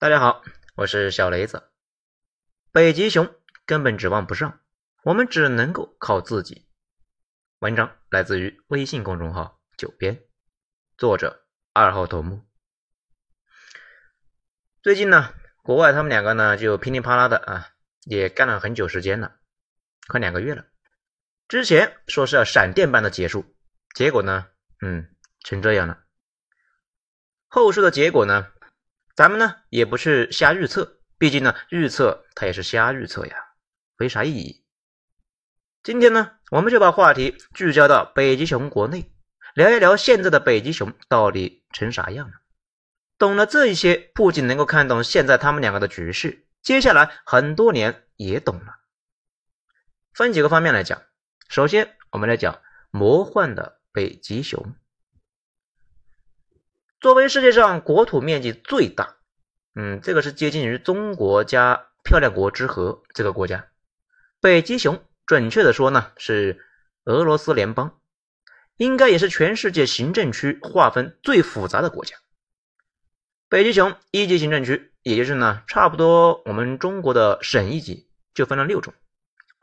大家好，我是小雷子。北极熊根本指望不上，我们只能够靠自己。文章来自于微信公众号“九编”，作者二号头目。最近呢，国外他们两个呢就噼里啪啦的啊，也干了很久时间了，快两个月了。之前说是要闪电般的结束，结果呢，嗯，成这样了。后续的结果呢？咱们呢也不是瞎预测，毕竟呢预测它也是瞎预测呀，没啥意义。今天呢，我们就把话题聚焦到北极熊国内，聊一聊现在的北极熊到底成啥样了。懂了这一些，不仅能够看懂现在他们两个的局势，接下来很多年也懂了。分几个方面来讲，首先我们来讲魔幻的北极熊。作为世界上国土面积最大，嗯，这个是接近于中国加漂亮国之和这个国家，北极熊，准确的说呢是俄罗斯联邦，应该也是全世界行政区划分最复杂的国家。北极熊一级行政区，也就是呢差不多我们中国的省一级，就分了六种：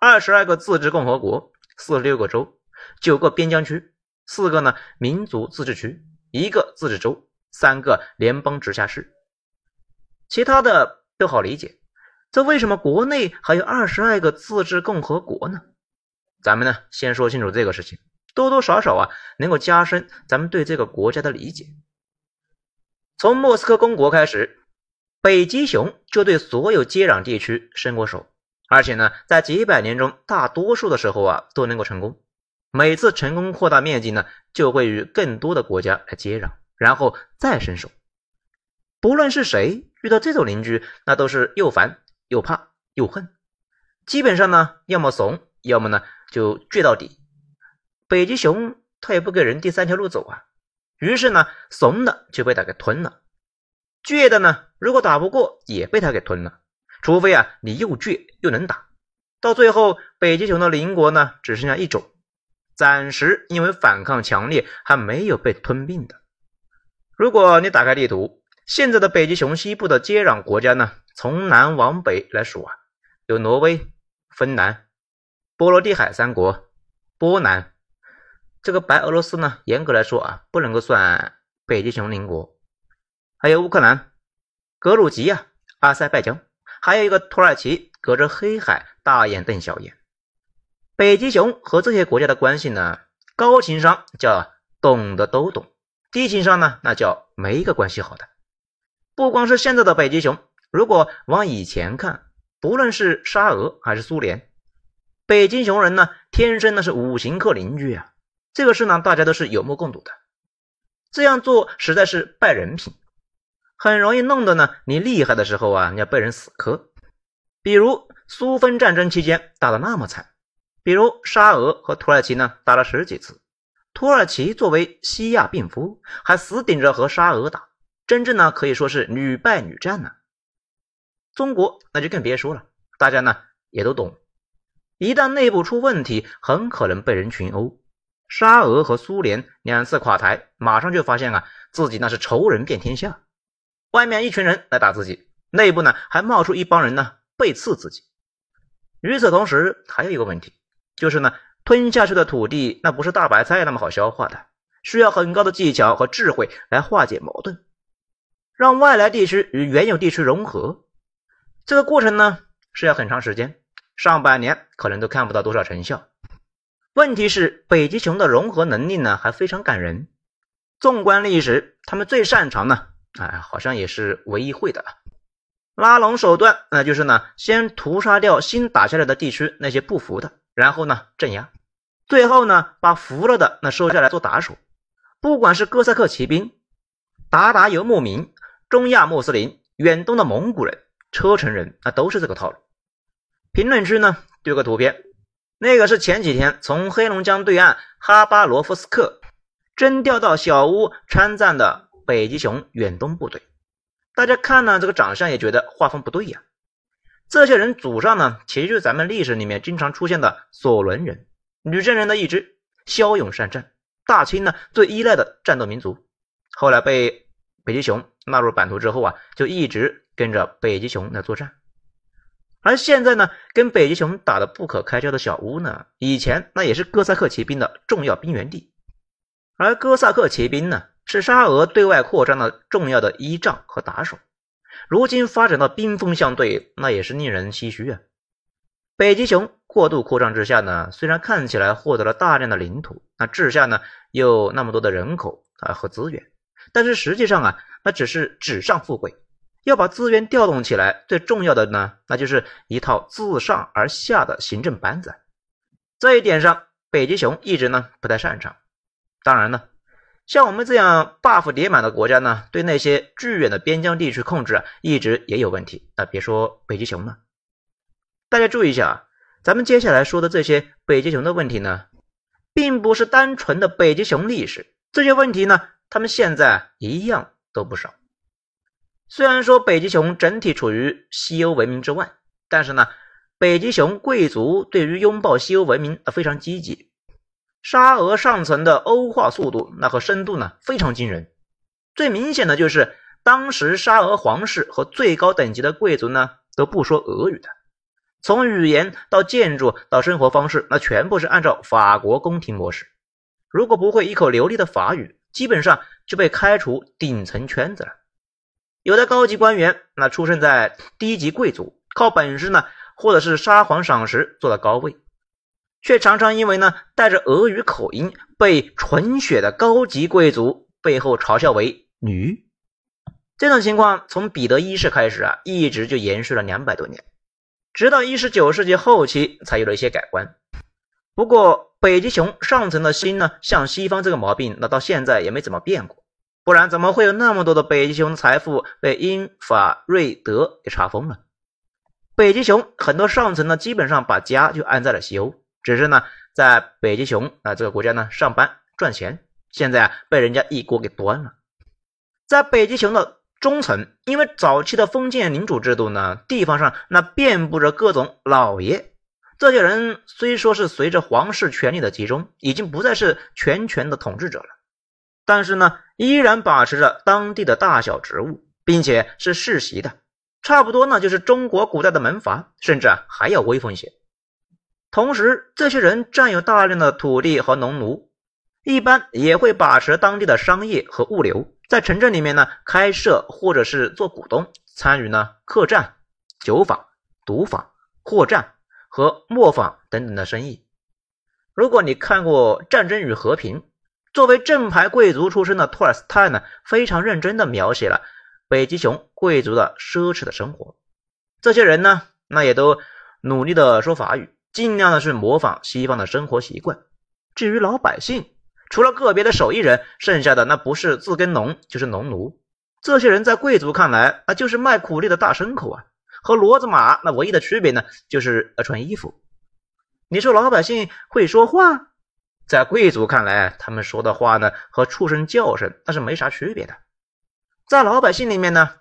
二十二个自治共和国，四十六个州，九个边疆区，四个呢民族自治区。一个自治州，三个联邦直辖市，其他的都好理解。这为什么国内还有二十二个自治共和国呢？咱们呢先说清楚这个事情，多多少少啊能够加深咱们对这个国家的理解。从莫斯科公国开始，北极熊就对所有接壤地区伸过手，而且呢在几百年中，大多数的时候啊都能够成功。每次成功扩大面积呢，就会与更多的国家来接壤，然后再伸手。不论是谁遇到这种邻居，那都是又烦又怕又恨。基本上呢，要么怂，要么呢就倔到底。北极熊他也不给人第三条路走啊，于是呢，怂的就被他给吞了，倔的呢，如果打不过也被他给吞了。除非啊，你又倔又能打，到最后，北极熊的邻国呢，只剩下一种。暂时因为反抗强烈，还没有被吞并的。如果你打开地图，现在的北极熊西部的接壤国家呢，从南往北来数啊，有挪威、芬兰、波罗的海三国、波兰。这个白俄罗斯呢，严格来说啊，不能够算北极熊邻国。还有乌克兰、格鲁吉亚、阿塞拜疆，还有一个土耳其，隔着黑海，大眼瞪小眼。北极熊和这些国家的关系呢，高情商叫懂的都懂，低情商呢那叫没一个关系好的。不光是现在的北极熊，如果往以前看，不论是沙俄还是苏联，北极熊人呢天生那是五行克邻居啊，这个事呢大家都是有目共睹的。这样做实在是败人品，很容易弄得呢你厉害的时候啊你要被人死磕，比如苏芬战争期间打的那么惨。比如沙俄和土耳其呢打了十几次，土耳其作为西亚病夫，还死顶着和沙俄打，真正呢可以说是屡败屡战呢。中国那就更别说了，大家呢也都懂，一旦内部出问题，很可能被人群殴。沙俄和苏联两次垮台，马上就发现啊自己那是仇人遍天下，外面一群人来打自己，内部呢还冒出一帮人呢背刺自己。与此同时，还有一个问题。就是呢，吞下去的土地那不是大白菜那么好消化的，需要很高的技巧和智慧来化解矛盾，让外来地区与原有地区融合。这个过程呢是要很长时间，上百年可能都看不到多少成效。问题是北极熊的融合能力呢还非常感人。纵观历史，他们最擅长呢，哎，好像也是唯一会的拉拢手段，那就是呢先屠杀掉新打下来的地区那些不服的。然后呢，镇压，最后呢，把服了的那收下来做打手。不管是哥萨克骑兵、鞑靼游牧民、中亚穆斯林、远东的蒙古人、车臣人，那都是这个套路。评论区呢，丢个图片，那个是前几天从黑龙江对岸哈巴罗夫斯克征调到小屋参战的北极熊远东部队。大家看呢，这个长相也觉得画风不对呀。这些人祖上呢，其实就是咱们历史里面经常出现的索伦人，女真人的一支，骁勇善战，大清呢最依赖的战斗民族。后来被北极熊纳入版图之后啊，就一直跟着北极熊来作战。而现在呢，跟北极熊打得不可开交的小屋呢，以前那也是哥萨克骑兵的重要兵源地，而哥萨克骑兵呢，是沙俄对外扩张的重要的依仗和打手。如今发展到兵锋相对，那也是令人唏嘘啊。北极熊过度扩张之下呢，虽然看起来获得了大量的领土，那治下呢又那么多的人口啊和资源，但是实际上啊，那只是纸上富贵。要把资源调动起来，最重要的呢，那就是一套自上而下的行政班子。这一点上，北极熊一直呢不太擅长。当然呢，像我们这样 buff 叠满的国家呢，对那些巨远的边疆地区控制啊，一直也有问题。那别说北极熊了，大家注意一下啊，咱们接下来说的这些北极熊的问题呢，并不是单纯的北极熊历史，这些问题呢，他们现在一样都不少。虽然说北极熊整体处于西欧文明之外，但是呢，北极熊贵族对于拥抱西欧文明啊非常积极。沙俄上层的欧化速度那和深度呢非常惊人。最明显的就是当时沙俄皇室和最高等级的贵族呢都不说俄语的，从语言到建筑到生活方式，那全部是按照法国宫廷模式。如果不会一口流利的法语，基本上就被开除顶层圈子了。有的高级官员，那出生在低级贵族，靠本事呢，或者是沙皇赏识做到高位，却常常因为呢带着俄语口音，被纯血的高级贵族背后嘲笑为女。这种情况从彼得一世开始啊，一直就延续了两百多年，直到一十九世纪后期才有了一些改观。不过北极熊上层的心呢，向西方这个毛病，那到现在也没怎么变过。不然怎么会有那么多的北极熊财富被英法瑞德给查封了？北极熊很多上层呢，基本上把家就安在了西欧，只是呢，在北极熊啊这个国家呢上班赚钱，现在啊被人家一锅给端了。在北极熊的中层，因为早期的封建领主制度呢，地方上那遍布着各种老爷，这些人虽说是随着皇室权力的集中，已经不再是全权的统治者了。但是呢，依然把持着当地的大小职务，并且是世袭的，差不多呢就是中国古代的门阀，甚至啊还要威风些。同时，这些人占有大量的土地和农奴，一般也会把持当地的商业和物流，在城镇里面呢开设或者是做股东，参与呢客栈、酒坊、赌坊、货站和磨坊等等的生意。如果你看过《战争与和平》。作为正牌贵族出身的托尔斯泰呢，非常认真的描写了北极熊贵族的奢侈的生活。这些人呢，那也都努力的说法语，尽量的去模仿西方的生活习惯。至于老百姓，除了个别的手艺人，剩下的那不是自耕农就是农奴。这些人在贵族看来，那就是卖苦力的大牲口啊，和骡子马那唯一的区别呢，就是呃穿衣服。你说老百姓会说话？在贵族看来，他们说的话呢，和畜生叫声那是没啥区别的。在老百姓里面呢，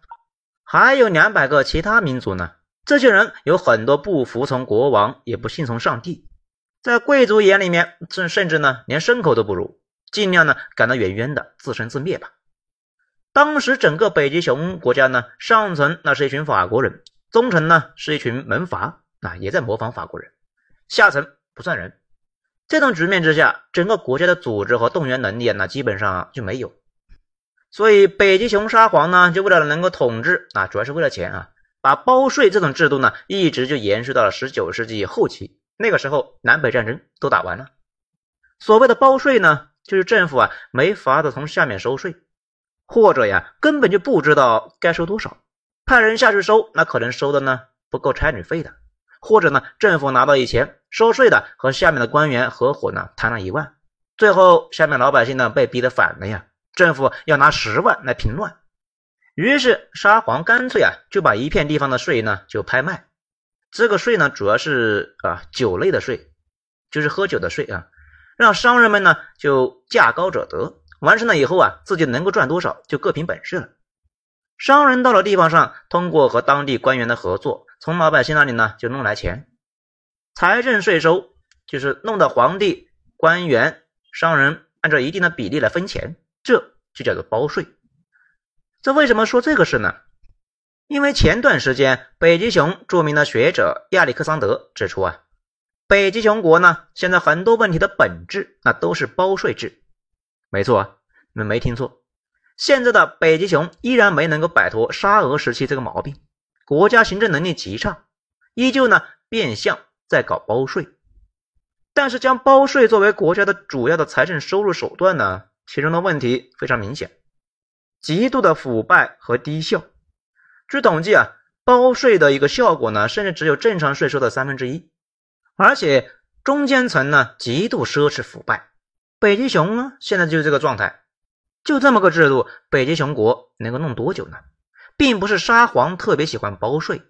还有两百个其他民族呢。这些人有很多不服从国王，也不信从上帝。在贵族眼里面，甚甚至呢，连牲口都不如，尽量呢赶得远远的，自生自灭吧。当时整个北极熊国家呢，上层那是一群法国人，中层呢是一群门阀，啊，也在模仿法国人，下层不算人。这种局面之下，整个国家的组织和动员能力那基本上就没有。所以北极熊沙皇呢，就为了能够统治啊，主要是为了钱啊，把包税这种制度呢，一直就延续到了十九世纪后期。那个时候，南北战争都打完了。所谓的包税呢，就是政府啊没法子从下面收税，或者呀根本就不知道该收多少，派人下去收，那可能收的呢不够差旅费的。或者呢，政府拿到以前收税的和下面的官员合伙呢贪了一万，最后下面老百姓呢被逼得反了呀，政府要拿十万来平乱，于是沙皇干脆啊就把一片地方的税呢就拍卖，这个税呢主要是啊酒类的税，就是喝酒的税啊，让商人们呢就价高者得，完事了以后啊自己能够赚多少就各凭本事了。商人到了地方上，通过和当地官员的合作，从老百姓那里呢就弄来钱，财政税收就是弄到皇帝、官员、商人按照一定的比例来分钱，这就叫做包税。这为什么说这个事呢？因为前段时间，北极熊著名的学者亚历克桑德指出啊，北极熊国呢，现在很多问题的本质那都是包税制。没错，你们没听错，现在的北极熊依然没能够摆脱沙俄时期这个毛病，国家行政能力极差，依旧呢变相在搞包税。但是将包税作为国家的主要的财政收入手段呢，其中的问题非常明显，极度的腐败和低效。据统计啊，包税的一个效果呢，甚至只有正常税收的三分之一，而且中间层呢极度奢侈腐败。北极熊呢，现在就是这个状态。就这么个制度，北极熊国能够弄多久呢？并不是沙皇特别喜欢包税，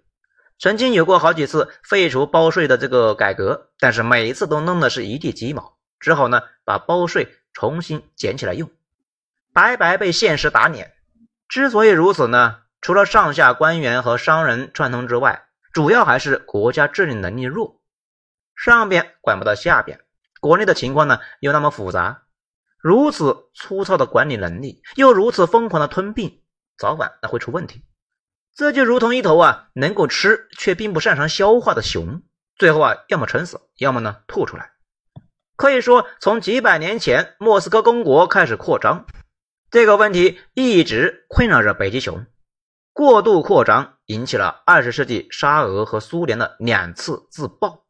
曾经有过好几次废除包税的这个改革，但是每一次都弄的是一地鸡毛，只好呢把包税重新捡起来用，白白被现实打脸。之所以如此呢？除了上下官员和商人串通之外，主要还是国家治理能力弱，上边管不到下边，国内的情况呢又那么复杂，如此粗糙的管理能力，又如此疯狂的吞并，早晚那会出问题。这就如同一头啊能够吃却并不擅长消化的熊，最后啊要么撑死，要么呢吐出来。可以说，从几百年前莫斯科公国开始扩张，这个问题一直困扰着北极熊。过度扩张引起了二十世纪沙俄和苏联的两次自爆，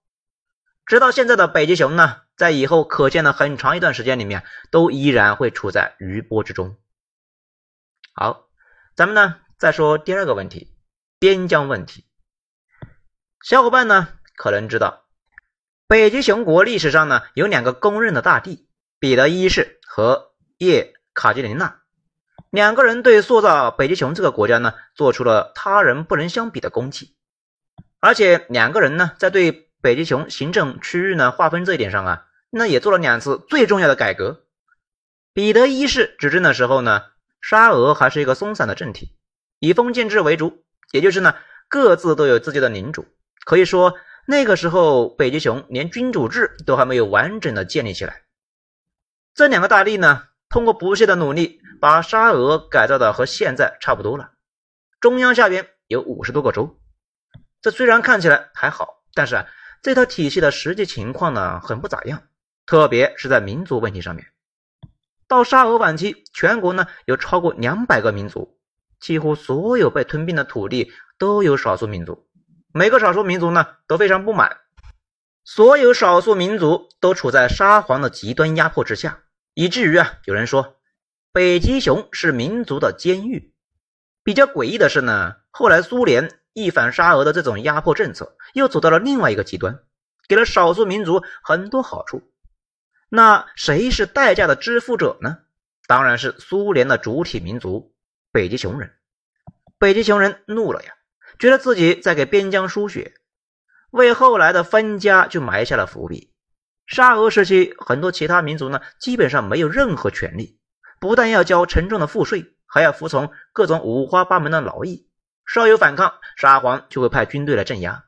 直到现在的北极熊呢，在以后可见的很长一段时间里面，都依然会处在余波之中。好，咱们呢再说第二个问题，边疆问题。小伙伴呢可能知道，北极熊国历史上呢有两个公认的大帝，彼得一世和叶卡捷琳娜。两个人对塑造北极熊这个国家呢，做出了他人不能相比的功绩，而且两个人呢，在对北极熊行政区域呢划分这一点上啊，那也做了两次最重要的改革。彼得一世执政的时候呢，沙俄还是一个松散的政体，以封建制为主，也就是呢，各自都有自己的领主。可以说，那个时候北极熊连君主制都还没有完整的建立起来。这两个大帝呢？通过不懈的努力，把沙俄改造的和现在差不多了。中央下边有五十多个州，这虽然看起来还好，但是啊，这套体系的实际情况呢，很不咋样。特别是在民族问题上面，到沙俄晚期，全国呢有超过两百个民族，几乎所有被吞并的土地都有少数民族。每个少数民族呢都非常不满，所有少数民族都处在沙皇的极端压迫之下。以至于啊，有人说北极熊是民族的监狱。比较诡异的是呢，后来苏联一反沙俄的这种压迫政策，又走到了另外一个极端，给了少数民族很多好处。那谁是代价的支付者呢？当然是苏联的主体民族北极熊人。北极熊人怒了呀，觉得自己在给边疆输血，为后来的分家就埋下了伏笔。沙俄时期，很多其他民族呢，基本上没有任何权利，不但要交沉重的赋税，还要服从各种五花八门的劳役。稍有反抗，沙皇就会派军队来镇压。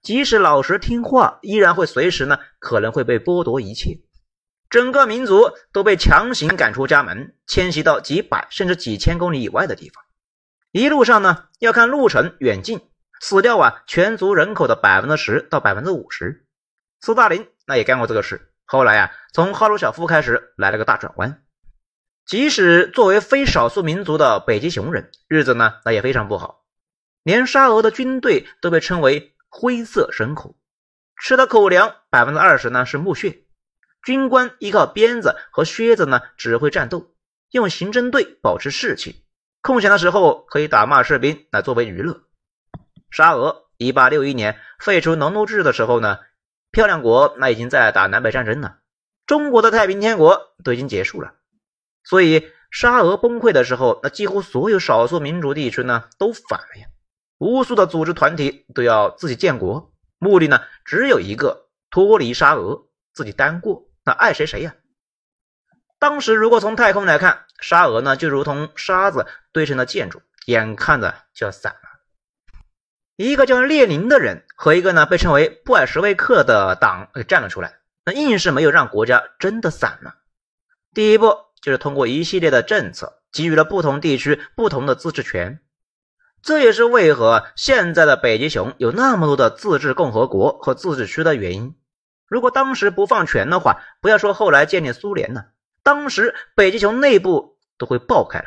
即使老实听话，依然会随时呢，可能会被剥夺一切。整个民族都被强行赶出家门，迁徙到几百甚至几千公里以外的地方。一路上呢，要看路程远近，死掉啊，全族人口的百分之十到百分之五十。斯大林。那也干过这个事。后来呀，从赫鲁晓夫开始来了个大转弯。即使作为非少数民族的北极熊人，日子呢那也非常不好。连沙俄的军队都被称为灰色牲口，吃的口粮百分之二十呢是木屑。军官依靠鞭子和靴子呢指挥战斗，用刑侦队保持士气。空闲的时候可以打骂士兵来作为娱乐。沙俄一八六一年废除农奴制的时候呢。漂亮国那已经在打南北战争了，中国的太平天国都已经结束了，所以沙俄崩溃的时候，那几乎所有少数民族地区呢都反了呀，无数的组织团体都要自己建国，目的呢只有一个，脱离沙俄，自己单过，那爱谁谁呀。当时如果从太空来看，沙俄呢就如同沙子堆成的建筑，眼看着就要散了。一个叫列宁的人和一个呢被称为布尔什维克的党站了出来，那硬是没有让国家真的散了。第一步就是通过一系列的政策，给予了不同地区不同的自治权。这也是为何现在的北极熊有那么多的自治共和国和自治区的原因。如果当时不放权的话，不要说后来建立苏联了，当时北极熊内部都会爆开了。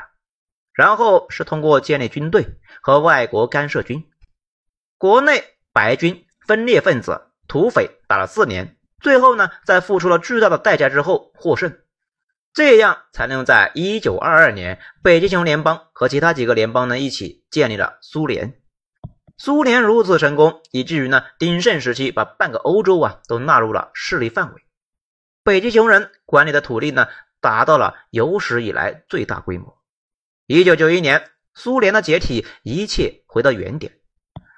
然后是通过建立军队和外国干涉军，国内白军分裂分子土匪打了四年，最后呢，在付出了巨大的代价之后获胜。这样才能在一九二二年，北极熊联邦和其他几个联邦呢一起建立了苏联。苏联如此成功，以至于呢鼎盛时期把半个欧洲啊都纳入了势力范围。北极熊人管理的土地呢达到了有史以来最大规模。一九九一年，苏联的解体，一切回到原点。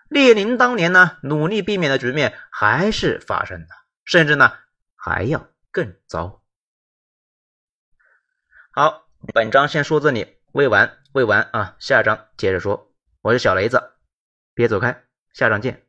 列宁当年呢努力避免的局面还是发生了，甚至呢还要更糟。好，本章先说这里，未完未完啊，下章接着说。我是小雷子，别走开，下章见。